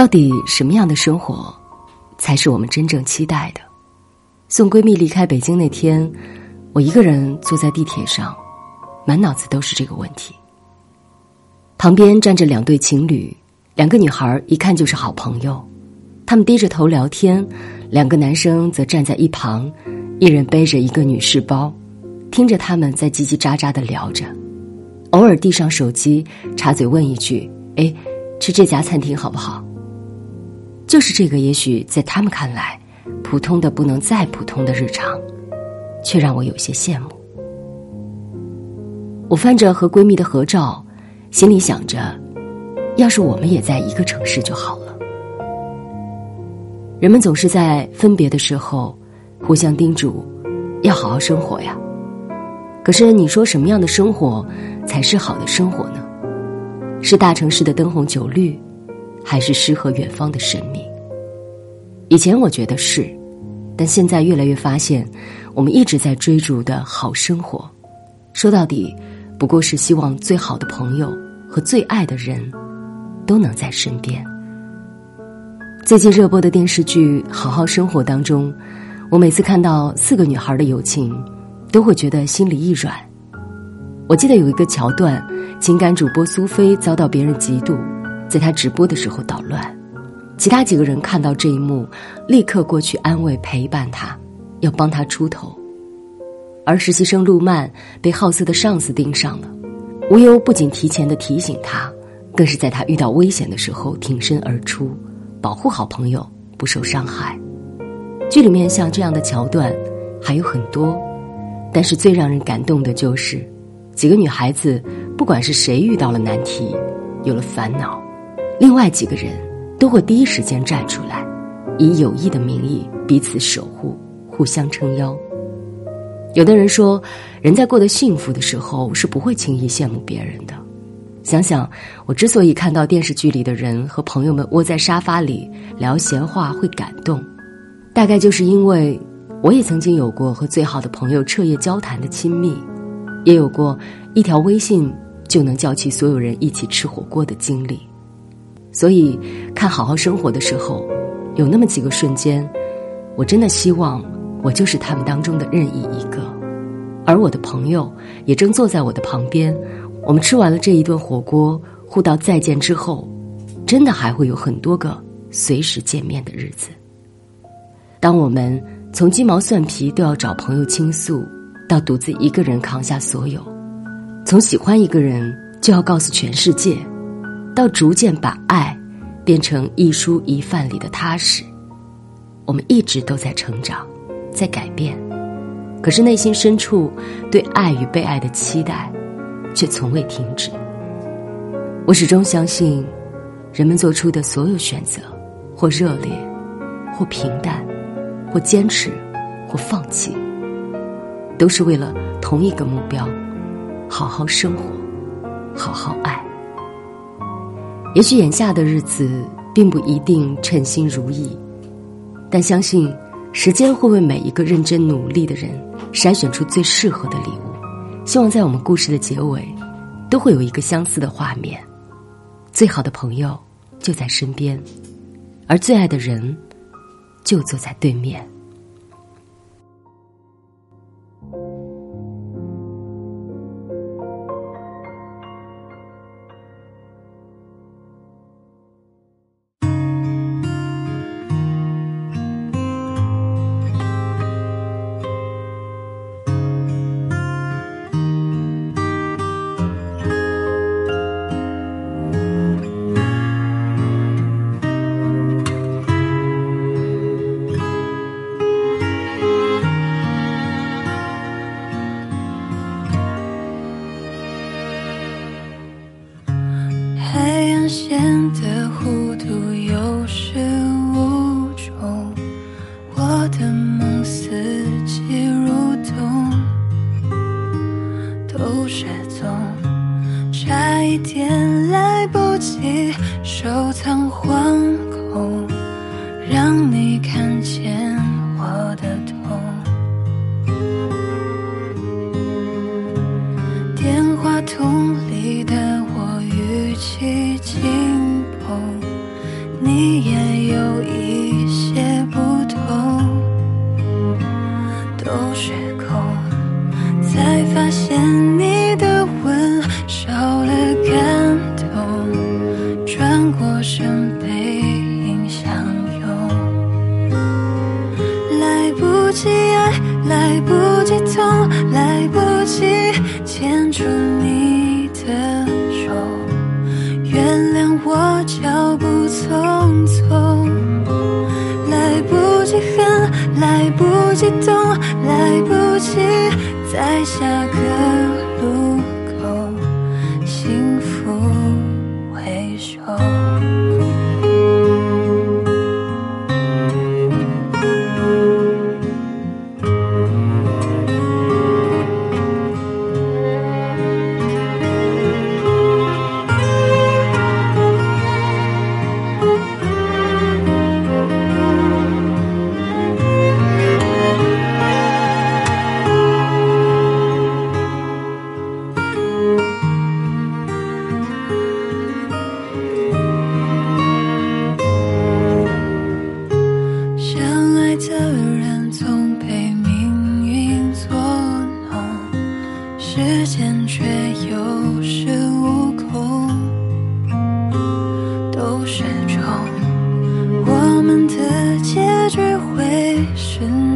到底什么样的生活，才是我们真正期待的？送闺蜜离开北京那天，我一个人坐在地铁上，满脑子都是这个问题。旁边站着两对情侣，两个女孩一看就是好朋友，他们低着头聊天，两个男生则站在一旁，一人背着一个女士包，听着他们在叽叽喳喳的聊着，偶尔递上手机，插嘴问一句：“哎，吃这家餐厅好不好？”就是这个，也许在他们看来，普通的不能再普通的日常，却让我有些羡慕。我翻着和闺蜜的合照，心里想着，要是我们也在一个城市就好了。人们总是在分别的时候，互相叮嘱，要好好生活呀。可是你说什么样的生活才是好的生活呢？是大城市的灯红酒绿？还是诗和远方的神秘。以前我觉得是，但现在越来越发现，我们一直在追逐的好生活，说到底，不过是希望最好的朋友和最爱的人，都能在身边。最近热播的电视剧《好好生活》当中，我每次看到四个女孩的友情，都会觉得心里一软。我记得有一个桥段，情感主播苏菲遭到别人嫉妒。在她直播的时候捣乱，其他几个人看到这一幕，立刻过去安慰陪伴他，要帮他出头。而实习生陆曼被好色的上司盯上了，无忧不仅提前的提醒他，更是在他遇到危险的时候挺身而出，保护好朋友不受伤害。剧里面像这样的桥段还有很多，但是最让人感动的就是，几个女孩子不管是谁遇到了难题，有了烦恼。另外几个人都会第一时间站出来，以友谊的名义彼此守护，互相撑腰。有的人说，人在过得幸福的时候是不会轻易羡慕别人的。想想我之所以看到电视剧里的人和朋友们窝在沙发里聊闲话会感动，大概就是因为我也曾经有过和最好的朋友彻夜交谈的亲密，也有过一条微信就能叫起所有人一起吃火锅的经历。所以，看好好生活的时候，有那么几个瞬间，我真的希望我就是他们当中的任意一个，而我的朋友也正坐在我的旁边。我们吃完了这一顿火锅，互道再见之后，真的还会有很多个随时见面的日子。当我们从鸡毛蒜皮都要找朋友倾诉，到独自一个人扛下所有，从喜欢一个人就要告诉全世界。到逐渐把爱变成一蔬一饭里的踏实，我们一直都在成长，在改变，可是内心深处对爱与被爱的期待，却从未停止。我始终相信，人们做出的所有选择，或热烈，或平淡，或坚持，或放弃，都是为了同一个目标：好好生活，好好爱。也许眼下的日子并不一定称心如意，但相信时间会为每一个认真努力的人筛选出最适合的礼物。希望在我们故事的结尾，都会有一个相似的画面：最好的朋友就在身边，而最爱的人就坐在对面。变得糊涂有始无终我的梦四季如冬都失踪差一点来不及收藏惶恐让你看见你也有一些不同，都是空，才发现你的吻少了感动，转过身背影相拥，来不及爱，来不及痛，来不及牵住你的手，原谅我脚步匆动，来不及在下个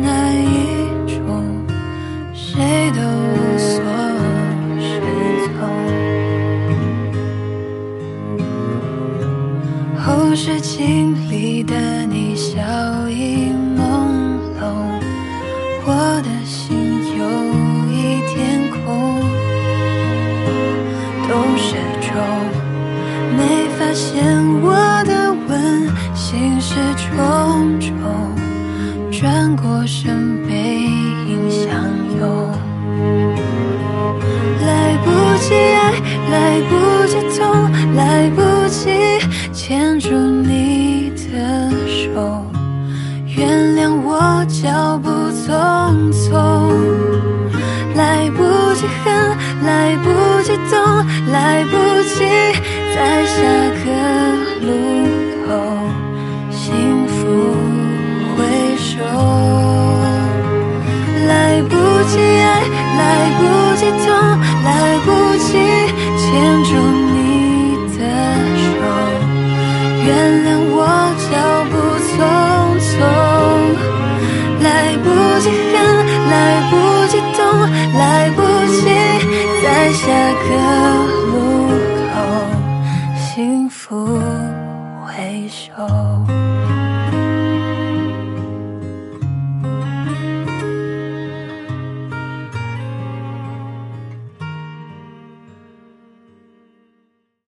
是哪一种？谁都无所适从。后视镜里的你笑意朦胧，我的心有一天空，都是种，没发现我的吻心事重，转过身背影相拥。来不及爱，来不及痛，来不及牵住你的手，原谅我脚步匆匆。来不及恨，来不及懂，来不及在下个路口幸福回首。